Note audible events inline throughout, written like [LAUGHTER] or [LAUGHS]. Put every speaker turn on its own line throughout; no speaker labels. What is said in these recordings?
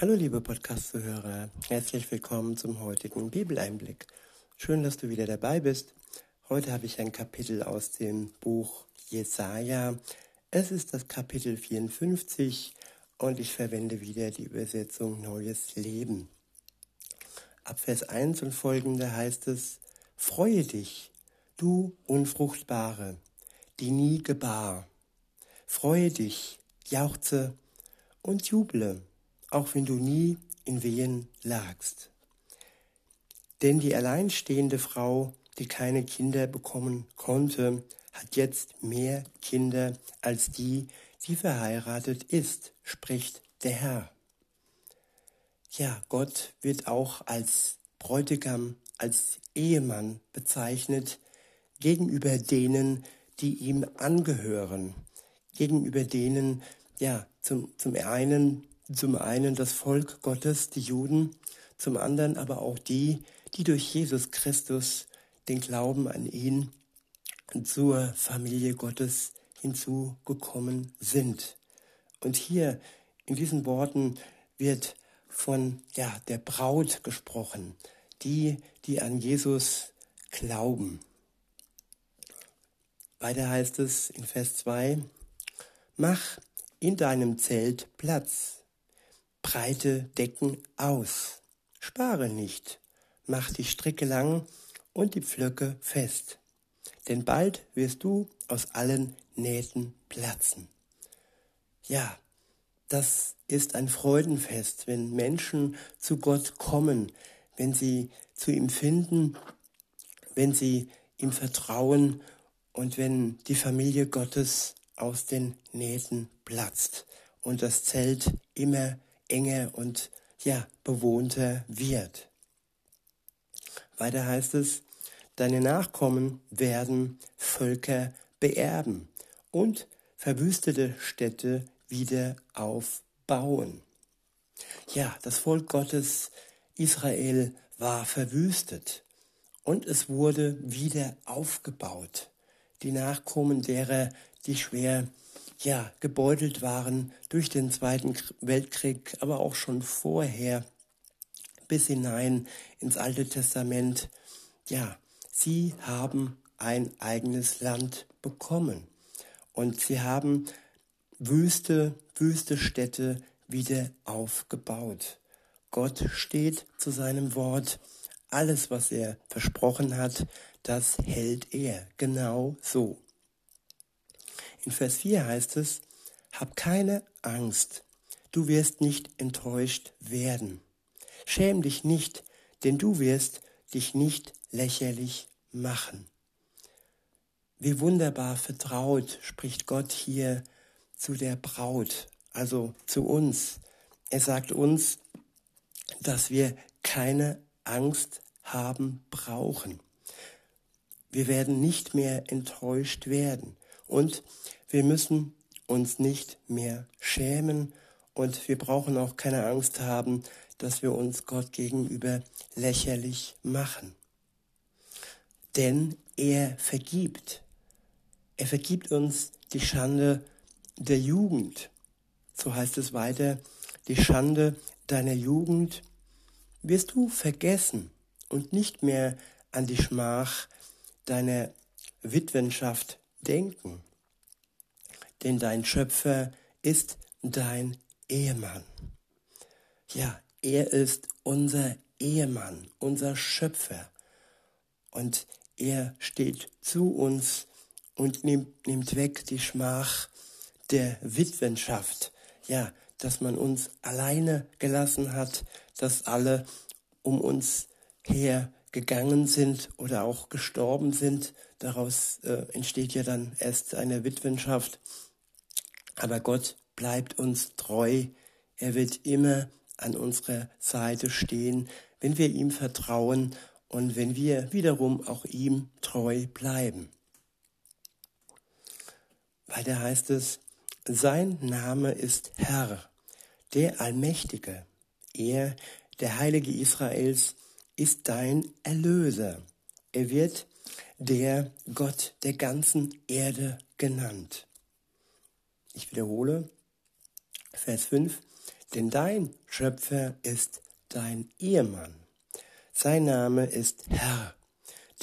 Hallo liebe Podcast-Zuhörer, herzlich willkommen zum heutigen Bibeleinblick. Schön, dass du wieder dabei bist. Heute habe ich ein Kapitel aus dem Buch Jesaja. Es ist das Kapitel 54 und ich verwende wieder die Übersetzung Neues Leben. Ab Vers 1 und folgende heißt es, Freue dich, du Unfruchtbare, die nie gebar. Freue dich, jauchze und juble auch wenn du nie in Wehen lagst. Denn die alleinstehende Frau, die keine Kinder bekommen konnte, hat jetzt mehr Kinder als die, die verheiratet ist, spricht der Herr. Ja, Gott wird auch als Bräutigam, als Ehemann bezeichnet gegenüber denen, die ihm angehören, gegenüber denen, ja, zum, zum einen zum einen das Volk Gottes, die Juden, zum anderen aber auch die, die durch Jesus Christus den Glauben an ihn zur Familie Gottes hinzugekommen sind. Und hier in diesen Worten wird von ja, der Braut gesprochen, die, die an Jesus glauben. Weiter heißt es in Vers 2, mach in deinem Zelt Platz breite Decken aus. Spare nicht, mach die Stricke lang und die Pflöcke fest, denn bald wirst du aus allen Nähten platzen. Ja, das ist ein Freudenfest, wenn Menschen zu Gott kommen, wenn sie zu ihm finden, wenn sie ihm vertrauen und wenn die Familie Gottes aus den Nähten platzt und das Zelt immer enger und ja, bewohnter wird. Weiter heißt es, deine Nachkommen werden Völker beerben und verwüstete Städte wieder aufbauen. Ja, das Volk Gottes Israel war verwüstet und es wurde wieder aufgebaut. Die Nachkommen derer, die schwer ja, gebeutelt waren durch den Zweiten Weltkrieg, aber auch schon vorher bis hinein ins Alte Testament. Ja, sie haben ein eigenes Land bekommen und sie haben wüste, wüste Städte wieder aufgebaut. Gott steht zu seinem Wort. Alles, was er versprochen hat, das hält er genau so. In Vers 4 heißt es, hab keine Angst, du wirst nicht enttäuscht werden. Schäm dich nicht, denn du wirst dich nicht lächerlich machen. Wie wunderbar vertraut spricht Gott hier zu der Braut, also zu uns. Er sagt uns, dass wir keine Angst haben brauchen. Wir werden nicht mehr enttäuscht werden. Und wir müssen uns nicht mehr schämen und wir brauchen auch keine Angst haben, dass wir uns Gott gegenüber lächerlich machen. Denn er vergibt. Er vergibt uns die Schande der Jugend. So heißt es weiter, die Schande deiner Jugend wirst du vergessen und nicht mehr an die Schmach deiner Witwenschaft denken. Denn dein Schöpfer ist dein Ehemann. Ja, er ist unser Ehemann, unser Schöpfer. Und er steht zu uns und nimmt, nimmt weg die Schmach der Witwenschaft. Ja, dass man uns alleine gelassen hat, dass alle um uns her gegangen sind oder auch gestorben sind. Daraus äh, entsteht ja dann erst eine Witwenschaft. Aber Gott bleibt uns treu. Er wird immer an unserer Seite stehen, wenn wir ihm vertrauen und wenn wir wiederum auch ihm treu bleiben. Weiter heißt es, sein Name ist Herr, der Allmächtige. Er, der Heilige Israels, ist dein Erlöser. Er wird der Gott der ganzen Erde genannt. Ich wiederhole, Vers 5. denn dein Schöpfer ist dein Ehemann. Sein Name ist Herr,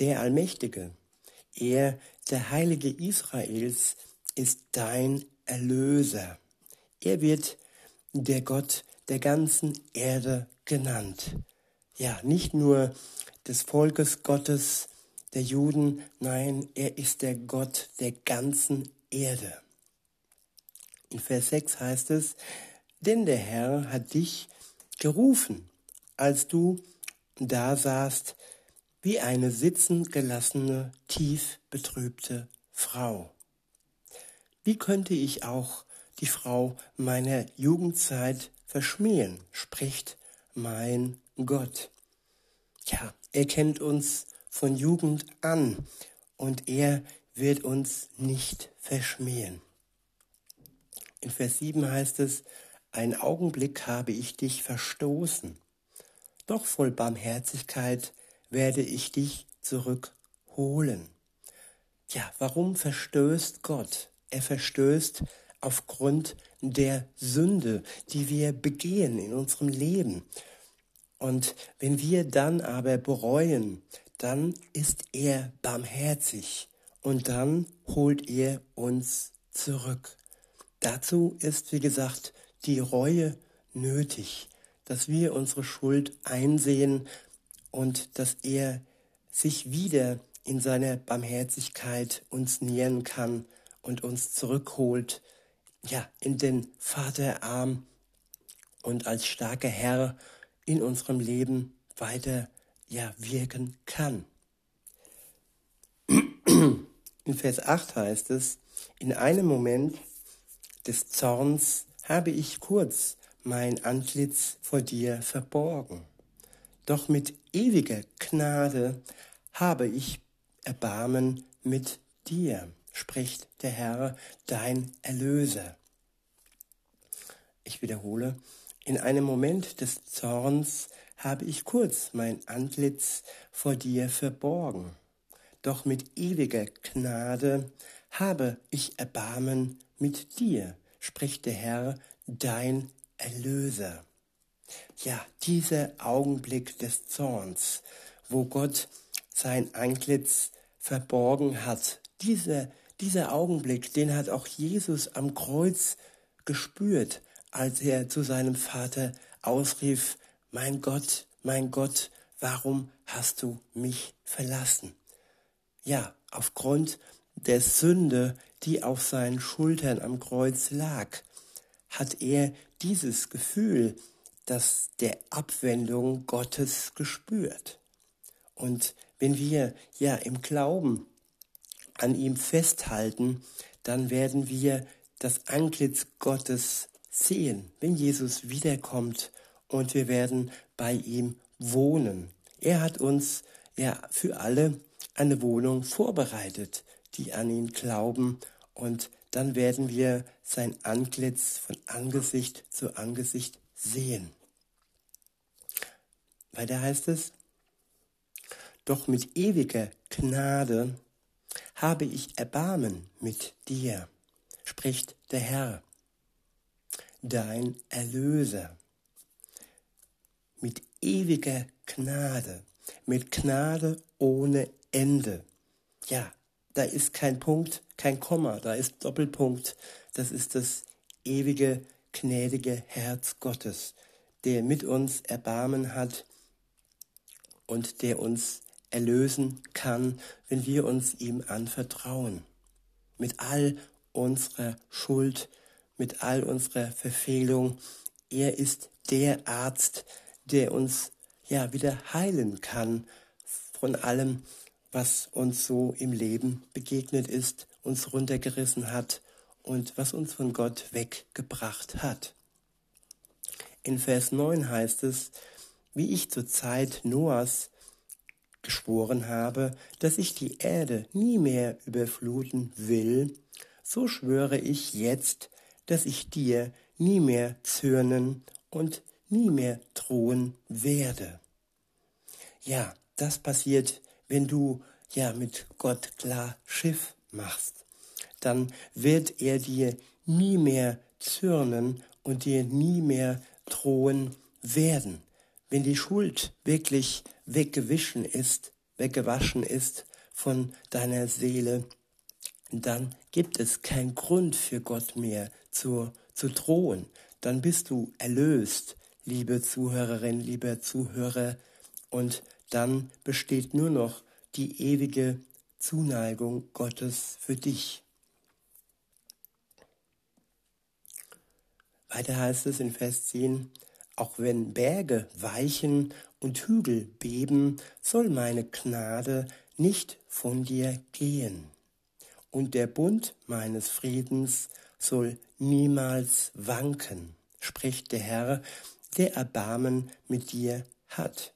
der Allmächtige. Er, der Heilige Israels, ist dein Erlöser. Er wird der Gott der ganzen Erde genannt. Ja, nicht nur des Volkes Gottes, der Juden, nein, er ist der Gott der ganzen Erde. In Vers 6 heißt es, denn der Herr hat dich gerufen, als du da saßt, wie eine sitzend gelassene, tief betrübte Frau. Wie könnte ich auch die Frau meiner Jugendzeit verschmähen, spricht mein Gott. Ja, er kennt uns von Jugend an und er wird uns nicht verschmähen. In Vers 7 heißt es, ein Augenblick habe ich dich verstoßen, doch voll Barmherzigkeit werde ich dich zurückholen. Ja, warum verstößt Gott? Er verstößt aufgrund der Sünde, die wir begehen in unserem Leben. Und wenn wir dann aber bereuen, dann ist er barmherzig und dann holt er uns zurück. Dazu ist, wie gesagt, die Reue nötig, dass wir unsere Schuld einsehen und dass er sich wieder in seiner Barmherzigkeit uns nähern kann und uns zurückholt, ja, in den Vaterarm und als starker Herr in unserem Leben weiter, ja, wirken kann. [CLEARS THROAT] In Vers 8 heißt es, in einem Moment des Zorns habe ich kurz mein Antlitz vor dir verborgen. Doch mit ewiger Gnade habe ich Erbarmen mit dir spricht der Herr, dein Erlöser. Ich wiederhole, in einem Moment des Zorns habe ich kurz mein Antlitz vor dir verborgen, doch mit ewiger Gnade habe ich Erbarmen mit dir, spricht der Herr, dein Erlöser. Ja, dieser Augenblick des Zorns, wo Gott sein Antlitz verborgen hat, dieser dieser Augenblick, den hat auch Jesus am Kreuz gespürt, als er zu seinem Vater ausrief, mein Gott, mein Gott, warum hast du mich verlassen? Ja, aufgrund der Sünde, die auf seinen Schultern am Kreuz lag, hat er dieses Gefühl, das der Abwendung Gottes gespürt. Und wenn wir ja im Glauben an ihm festhalten, dann werden wir das Antlitz Gottes sehen, wenn Jesus wiederkommt und wir werden bei ihm wohnen. Er hat uns ja für alle eine Wohnung vorbereitet, die an ihn glauben und dann werden wir sein Antlitz von Angesicht zu Angesicht sehen. Weiter heißt es, doch mit ewiger Gnade habe ich Erbarmen mit dir, spricht der Herr, dein Erlöser, mit ewiger Gnade, mit Gnade ohne Ende. Ja, da ist kein Punkt, kein Komma, da ist Doppelpunkt. Das ist das ewige, gnädige Herz Gottes, der mit uns Erbarmen hat und der uns erlösen kann, wenn wir uns ihm anvertrauen. Mit all unserer Schuld, mit all unserer Verfehlung. Er ist der Arzt, der uns ja wieder heilen kann von allem, was uns so im Leben begegnet ist, uns runtergerissen hat und was uns von Gott weggebracht hat. In Vers 9 heißt es, wie ich zur Zeit Noahs geschworen habe, dass ich die Erde nie mehr überfluten will, so schwöre ich jetzt, dass ich dir nie mehr zürnen und nie mehr drohen werde. Ja, das passiert, wenn du ja mit Gott klar Schiff machst. Dann wird er dir nie mehr zürnen und dir nie mehr drohen werden. Wenn die Schuld wirklich weggewischen ist, weggewaschen ist von deiner Seele, dann gibt es keinen Grund für Gott mehr zu, zu drohen. Dann bist du erlöst, liebe Zuhörerin, lieber Zuhörer, und dann besteht nur noch die ewige Zuneigung Gottes für dich. Weiter heißt es in Vers 10, auch wenn Berge weichen und Hügel beben, soll meine Gnade nicht von dir gehen. Und der Bund meines Friedens soll niemals wanken, spricht der Herr, der Erbarmen mit dir hat.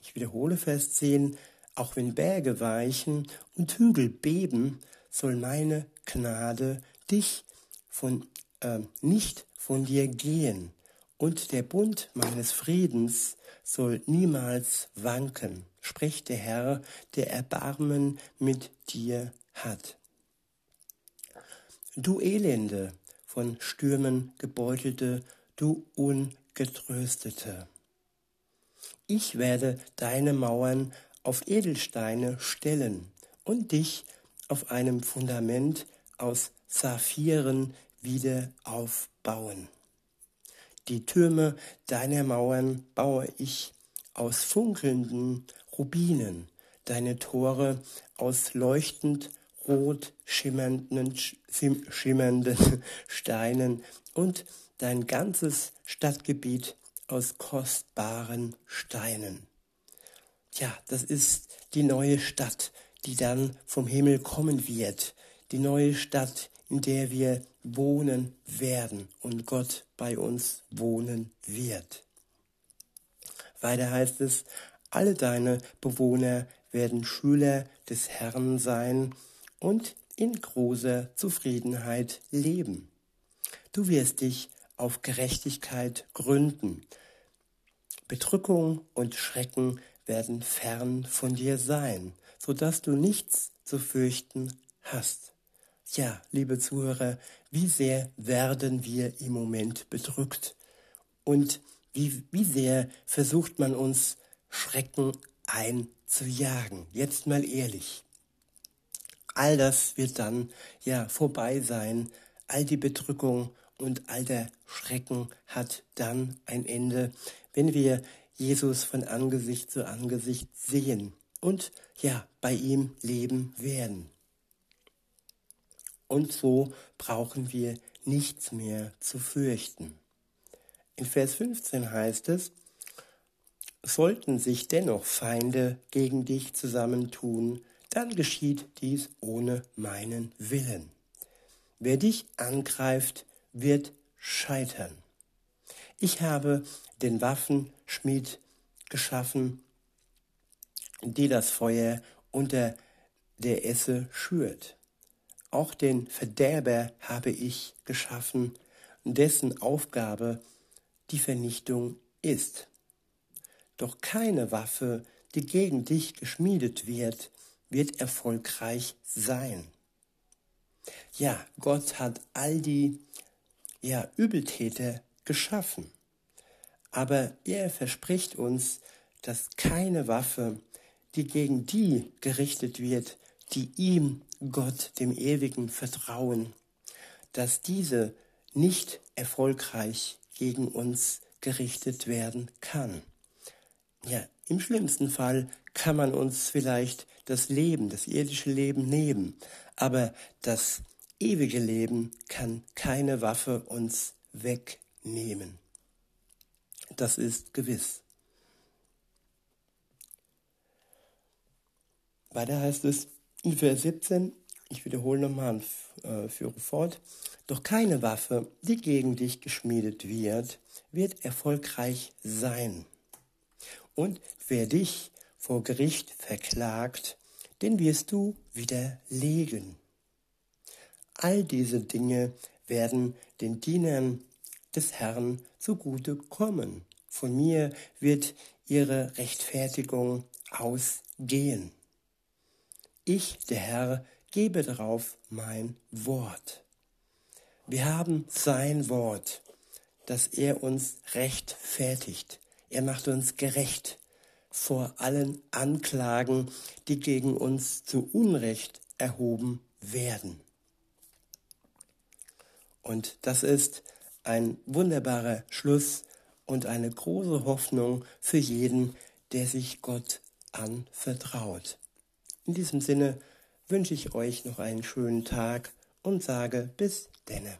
Ich wiederhole Vers 10, auch wenn Berge weichen und Hügel beben, soll meine Gnade dich von, äh, nicht von dir gehen, und der Bund meines Friedens soll niemals wanken, spricht der Herr, der Erbarmen mit dir hat. Du Elende, von Stürmen gebeutelte, du Ungetröstete. Ich werde deine Mauern auf Edelsteine stellen und dich auf einem Fundament aus Saphiren wieder aufbauen. Die Türme deiner Mauern baue ich aus funkelnden Rubinen, deine Tore aus leuchtend rot schimmernden, schimmernden [LAUGHS] Steinen und dein ganzes Stadtgebiet aus kostbaren Steinen. Ja, das ist die neue Stadt, die dann vom Himmel kommen wird, die neue Stadt, in der wir wohnen werden und Gott bei uns wohnen wird. Weiter heißt es, alle deine Bewohner werden Schüler des Herrn sein und in großer Zufriedenheit leben. Du wirst dich auf Gerechtigkeit gründen. Bedrückung und Schrecken werden fern von dir sein, so dass du nichts zu fürchten hast. Ja, liebe Zuhörer, wie sehr werden wir im Moment bedrückt und wie, wie sehr versucht man uns Schrecken einzujagen. Jetzt mal ehrlich. All das wird dann ja vorbei sein. All die Bedrückung und all der Schrecken hat dann ein Ende, wenn wir Jesus von Angesicht zu Angesicht sehen und ja, bei ihm leben werden. Und so brauchen wir nichts mehr zu fürchten. In Vers 15 heißt es, sollten sich dennoch Feinde gegen dich zusammentun, dann geschieht dies ohne meinen Willen. Wer dich angreift, wird scheitern. Ich habe den Waffenschmied geschaffen, die das Feuer unter der Esse schürt. Auch den Verderber habe ich geschaffen, dessen Aufgabe die Vernichtung ist. Doch keine Waffe, die gegen dich geschmiedet wird, wird erfolgreich sein. Ja, Gott hat all die ja, Übeltäter geschaffen. Aber er verspricht uns, dass keine Waffe, die gegen die gerichtet wird, die ihm, Gott, dem Ewigen, vertrauen, dass diese nicht erfolgreich gegen uns gerichtet werden kann. Ja, im schlimmsten Fall kann man uns vielleicht das Leben, das irdische Leben nehmen, aber das ewige Leben kann keine Waffe uns wegnehmen. Das ist gewiss. Weiter heißt es, in Vers 17, ich wiederhole nochmal und äh, führe fort, doch keine Waffe, die gegen dich geschmiedet wird, wird erfolgreich sein. Und wer dich vor Gericht verklagt, den wirst du widerlegen. All diese Dinge werden den Dienern des Herrn zugute kommen. Von mir wird ihre Rechtfertigung ausgehen. Ich, der Herr, gebe darauf mein Wort. Wir haben sein Wort, dass er uns rechtfertigt. Er macht uns gerecht vor allen Anklagen, die gegen uns zu Unrecht erhoben werden. Und das ist ein wunderbarer Schluss und eine große Hoffnung für jeden, der sich Gott anvertraut. In diesem Sinne wünsche ich euch noch einen schönen Tag und sage bis denne.